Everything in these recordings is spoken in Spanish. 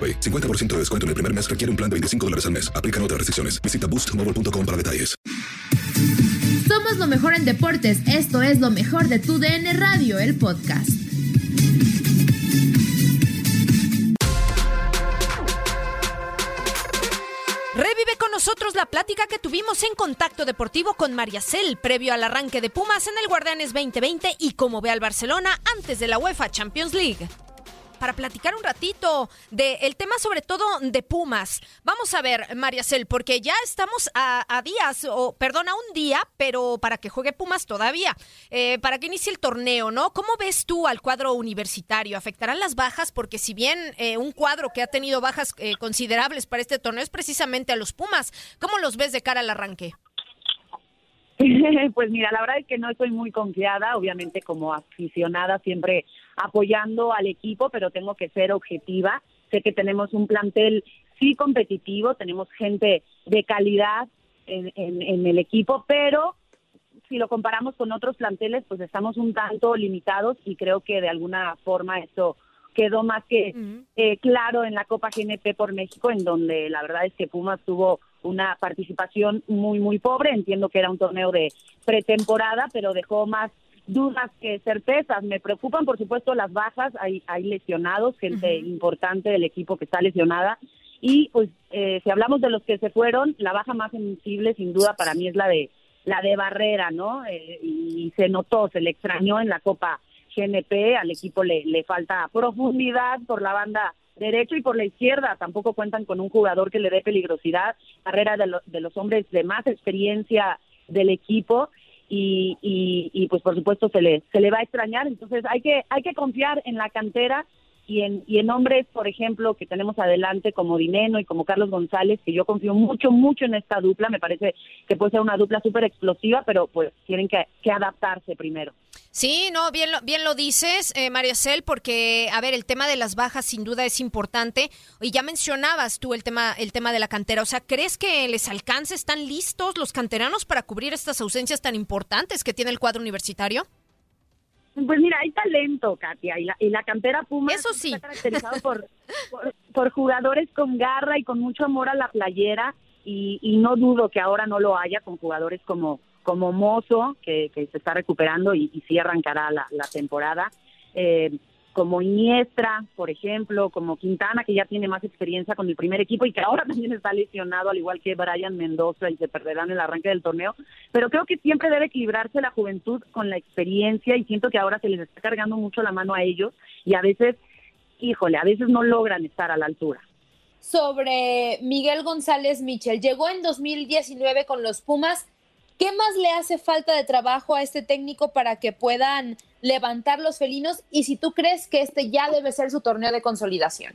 AroPay. 50% de descuento en el primer mes requiere un plan de 25 dólares al mes. Aplican otras restricciones. Visita boostmobile.com para detalles. Somos lo mejor en deportes. Esto es lo mejor de tu DN Radio, el podcast. Revive con nosotros la plática que tuvimos en Contacto Deportivo con María Cel previo al arranque de Pumas en el Guardianes 2020 y cómo ve al Barcelona antes de la UEFA Champions League para platicar un ratito del tema sobre todo de Pumas. Vamos a ver, María Cel, porque ya estamos a, días, o perdón, a un día, pero para que juegue Pumas todavía, eh, para que inicie el torneo, ¿no? ¿Cómo ves tú al cuadro universitario? ¿Afectarán las bajas? Porque si bien eh, un cuadro que ha tenido bajas eh, considerables para este torneo es precisamente a los Pumas, ¿cómo los ves de cara al arranque? pues mira, la verdad es que no estoy muy confiada, obviamente como aficionada siempre apoyando al equipo, pero tengo que ser objetiva. Sé que tenemos un plantel sí competitivo, tenemos gente de calidad en, en, el equipo, pero si lo comparamos con otros planteles, pues estamos un tanto limitados y creo que de alguna forma eso quedó más que eh, claro en la Copa GNP por México, en donde la verdad es que Pumas tuvo una participación muy, muy pobre. Entiendo que era un torneo de pretemporada, pero dejó más dudas que certezas. Me preocupan, por supuesto, las bajas. Hay, hay lesionados, gente importante del equipo que está lesionada. Y pues, eh, si hablamos de los que se fueron, la baja más sensible, sin duda, para mí es la de la de Barrera, ¿no? Eh, y se notó, se le extrañó en la Copa GNP. Al equipo le, le falta profundidad por la banda derecho y por la izquierda. Tampoco cuentan con un jugador que le dé peligrosidad. Carrera de, de los hombres de más experiencia del equipo. Y, y, pues por supuesto se le se le va a extrañar entonces hay que hay que confiar en la cantera y en, y en hombres, por ejemplo, que tenemos adelante como Dineno y como Carlos González, que yo confío mucho, mucho en esta dupla, me parece que puede ser una dupla súper explosiva, pero pues tienen que, adaptarse primero. Sí, no, bien lo, bien lo dices, eh, María Cel, porque, a ver, el tema de las bajas sin duda es importante, y ya mencionabas tú el tema, el tema de la cantera, o sea, ¿crees que les alcance, están listos los canteranos para cubrir estas ausencias tan importantes que tiene el cuadro universitario? Pues mira, hay talento, Katia, y la, y la cantera Puma Eso sí. está caracterizado por, por, jugadores con garra y con mucho amor a la playera, y, y, no dudo que ahora no lo haya con jugadores como, como Mozo, que, que se está recuperando y, y sí arrancará la, temporada. Eh, como Iniestra, por ejemplo, como Quintana, que ya tiene más experiencia con el primer equipo y que ahora también está lesionado, al igual que Brian Mendoza, y se perderán el arranque del torneo. Pero creo que siempre debe equilibrarse la juventud con la experiencia y siento que ahora se les está cargando mucho la mano a ellos y a veces, híjole, a veces no logran estar a la altura. Sobre Miguel González Michel, llegó en 2019 con los Pumas. ¿Qué más le hace falta de trabajo a este técnico para que puedan levantar los felinos y si tú crees que este ya debe ser su torneo de consolidación.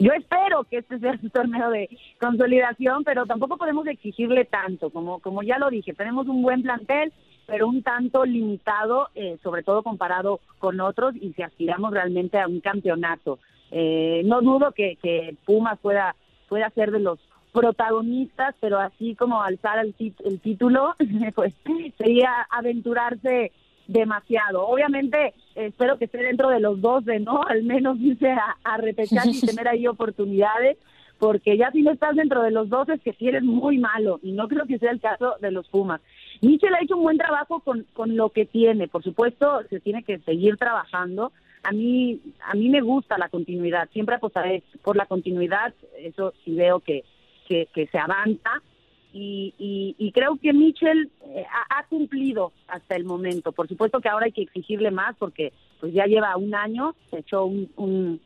yo espero que este sea su torneo de consolidación, pero tampoco podemos exigirle tanto, como, como ya lo dije, tenemos un buen plantel, pero un tanto limitado, eh, sobre todo comparado con otros, y si aspiramos realmente a un campeonato. Eh, no dudo que, que Pumas pueda, pueda ser de los protagonistas, pero así como alzar el, el título, pues sería aventurarse demasiado. Obviamente, espero que esté dentro de los 12, ¿no? Al menos irse a, a repechar y tener ahí oportunidades, porque ya si no estás dentro de los 12 es que si eres muy malo, y no creo que sea el caso de los Pumas. Michel ha hecho un buen trabajo con, con lo que tiene, por supuesto, se tiene que seguir trabajando. A mí, a mí me gusta la continuidad, siempre apostaré por la continuidad, eso sí veo que, que, que se avanza, y, y, creo que Mitchell eh, ha, cumplido hasta el momento. Por supuesto que ahora hay que exigirle más porque pues ya lleva un año, se echó un,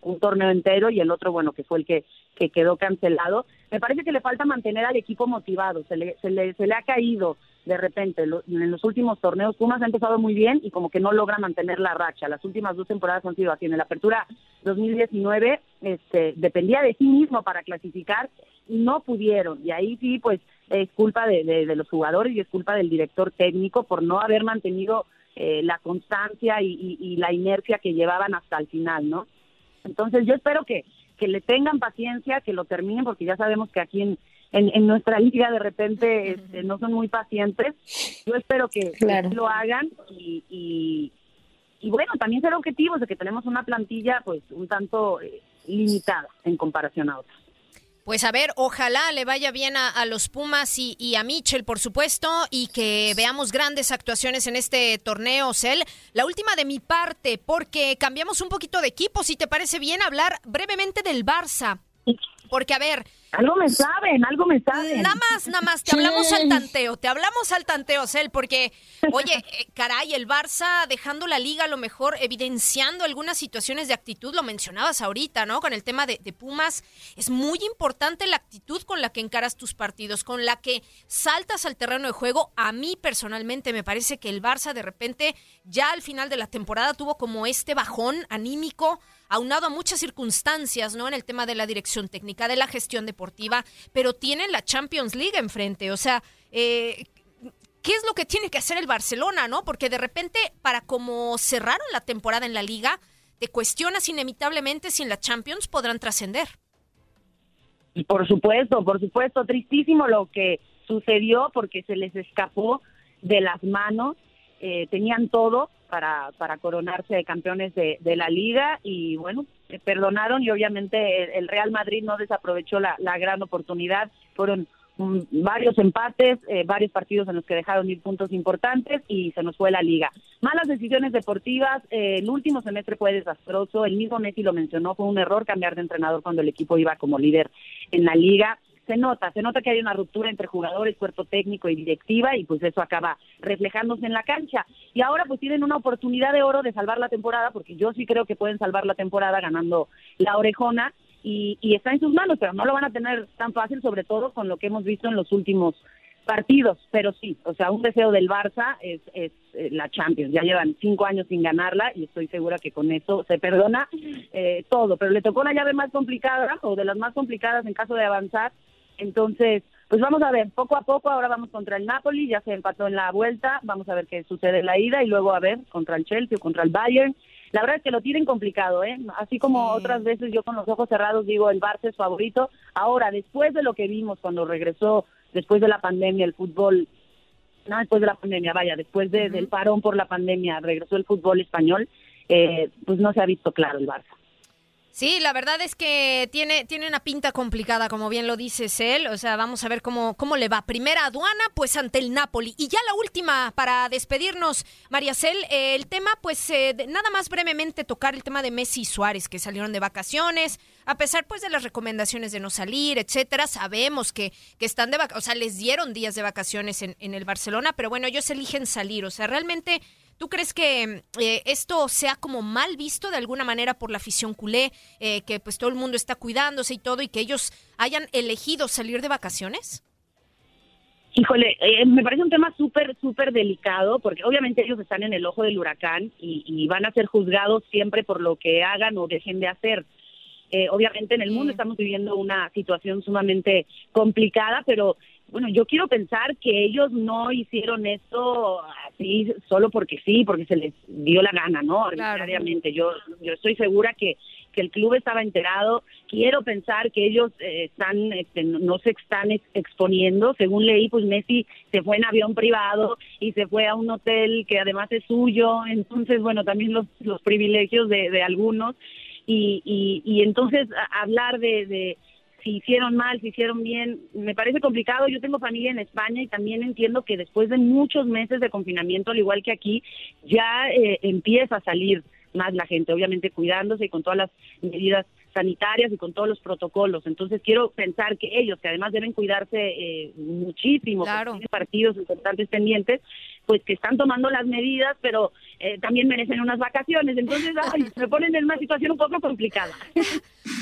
un, torneo entero y el otro, bueno, que fue el que, que quedó cancelado. Me parece que le falta mantener al equipo motivado, se le, se le, se le ha caído de repente. en los últimos torneos Pumas ha empezado muy bien y como que no logra mantener la racha. Las últimas dos temporadas han sido así. En la apertura 2019 este, dependía de sí mismo para clasificar y no pudieron. Y ahí sí, pues es culpa de, de, los jugadores y es culpa del director técnico por no haber mantenido eh, la constancia y, y, la inercia que llevaban hasta el final, ¿no? Entonces yo espero que, que le tengan paciencia, que lo terminen, porque ya sabemos que aquí en, en, nuestra liga de repente este, no son muy pacientes. Yo espero que, lo hagan y, y, y, bueno, también ser objetivos de que tenemos una plantilla pues un tanto eh, limitada en comparación a otras. Pues a ver, ojalá le vaya bien a, los Pumas y, a Mitchell, por supuesto, y que veamos grandes actuaciones en este torneo, Cel. La última de mi parte, porque cambiamos un poquito de equipo, si te parece bien hablar brevemente del Barça. Porque, a ver, algo me saben, algo me saben. Nada más, nada más, te hablamos al tanteo, te hablamos al tanteo, Cel, porque, oye, eh, caray, el Barça dejando la liga a lo mejor, evidenciando algunas situaciones de actitud, lo mencionabas ahorita, ¿no? Con el tema de, de Pumas, es muy importante la actitud con la que encaras tus partidos, con la que saltas al terreno de juego. A mí personalmente me parece que el Barça de repente ya al final de la temporada tuvo como este bajón anímico aunado a muchas circunstancias, ¿no? En el tema de la dirección técnica, de la gestión deportiva, pero tienen la Champions League enfrente. O sea, eh, ¿qué es lo que tiene que hacer el Barcelona, no? Porque de repente, para como cerraron la temporada en la liga, te cuestionas inevitablemente si en la Champions podrán trascender. Por supuesto, por supuesto, tristísimo lo que sucedió porque se les escapó de las manos, eh, tenían todo, para, para coronarse de campeones de, de la liga. Y bueno, perdonaron y obviamente el, Real Madrid no desaprovechó la, gran oportunidad, fueron varios empates, eh, varios partidos en los que dejaron ir puntos importantes y se nos fue la liga. Malas decisiones deportivas, eh, el último semestre fue desastroso, el mismo Messi lo mencionó, fue un error cambiar de entrenador cuando el equipo iba como líder en la liga se nota, se nota que hay una ruptura entre jugadores, cuerpo técnico y directiva y pues eso acaba reflejándose en la cancha. Y ahora pues tienen una oportunidad de oro de salvar la temporada, porque yo sí creo que pueden salvar la temporada ganando la orejona y, está en sus manos, pero no lo van a tener tan fácil, sobre todo con lo que hemos visto en los últimos partidos, pero sí, o sea, un deseo del Barça es, es eh, la Champions. Ya llevan cinco años sin ganarla y estoy segura que con eso se perdona eh, todo. Pero le tocó una llave más complicada o de las más complicadas en caso de avanzar entonces, pues vamos a ver, poco a poco, ahora vamos contra el Napoli, ya se empató en la vuelta, vamos a ver qué sucede en la ida y luego a ver contra el Chelsea o contra el Bayern. La verdad es que lo tienen complicado, ¿eh? Así como otras veces yo con los ojos cerrados digo el Barça es favorito. Ahora, después de lo que vimos cuando regresó, después de la pandemia, el fútbol, no después de la pandemia, vaya, después del parón por la pandemia, regresó el fútbol español, eh, pues no se ha visto claro el Barça. Sí, la verdad es que tiene, tiene una pinta complicada, como bien lo dices él. O sea, vamos a ver cómo, cómo le va. Primera aduana, pues ante el Napoli. Y ya la última, para despedirnos, María Cel, eh, el tema, pues eh, nada más brevemente tocar el tema de Messi y Suárez, que salieron de vacaciones, a pesar pues de las recomendaciones de no salir, etcétera. Sabemos que, que están de vacaciones, o sea, les dieron días de vacaciones en, en el Barcelona, pero bueno, ellos eligen salir. O sea, realmente ¿Tú crees que eh, esto sea como mal visto de alguna manera por la afición culé, eh, que pues todo el mundo está cuidándose y todo y que ellos hayan elegido salir de vacaciones? Híjole, eh, me parece un tema súper, súper delicado, porque obviamente ellos están en el ojo del huracán y, van a ser juzgados siempre por lo que hagan o dejen de hacer. Eh, obviamente en el mundo estamos viviendo una situación sumamente complicada, pero bueno, yo quiero pensar que ellos no hicieron esto así solo porque sí, porque se les dio la gana, ¿no? Arbitrariamente. Yo, yo estoy segura que, que el club estaba enterado. Quiero pensar que ellos eh, están, este, no se están exponiendo. Según leí, pues Messi se fue en avión privado y se fue a un hotel que además es suyo. Entonces, bueno, también los, los privilegios de, de algunos. Y, y, y entonces hablar de, de si hicieron mal, si hicieron bien, me parece complicado. Yo tengo familia en España y también entiendo que después de muchos meses de confinamiento, al igual que aquí, ya eh, empieza a salir más la gente, obviamente cuidándose y con todas las medidas sanitarias y con todos los protocolos. Entonces quiero pensar que ellos, que además deben cuidarse eh, muchísimo, claro. tienen partidos importantes pendientes, pues que están tomando las medidas, pero eh, también merecen unas vacaciones. Entonces ay, me ponen en una situación un poco complicada.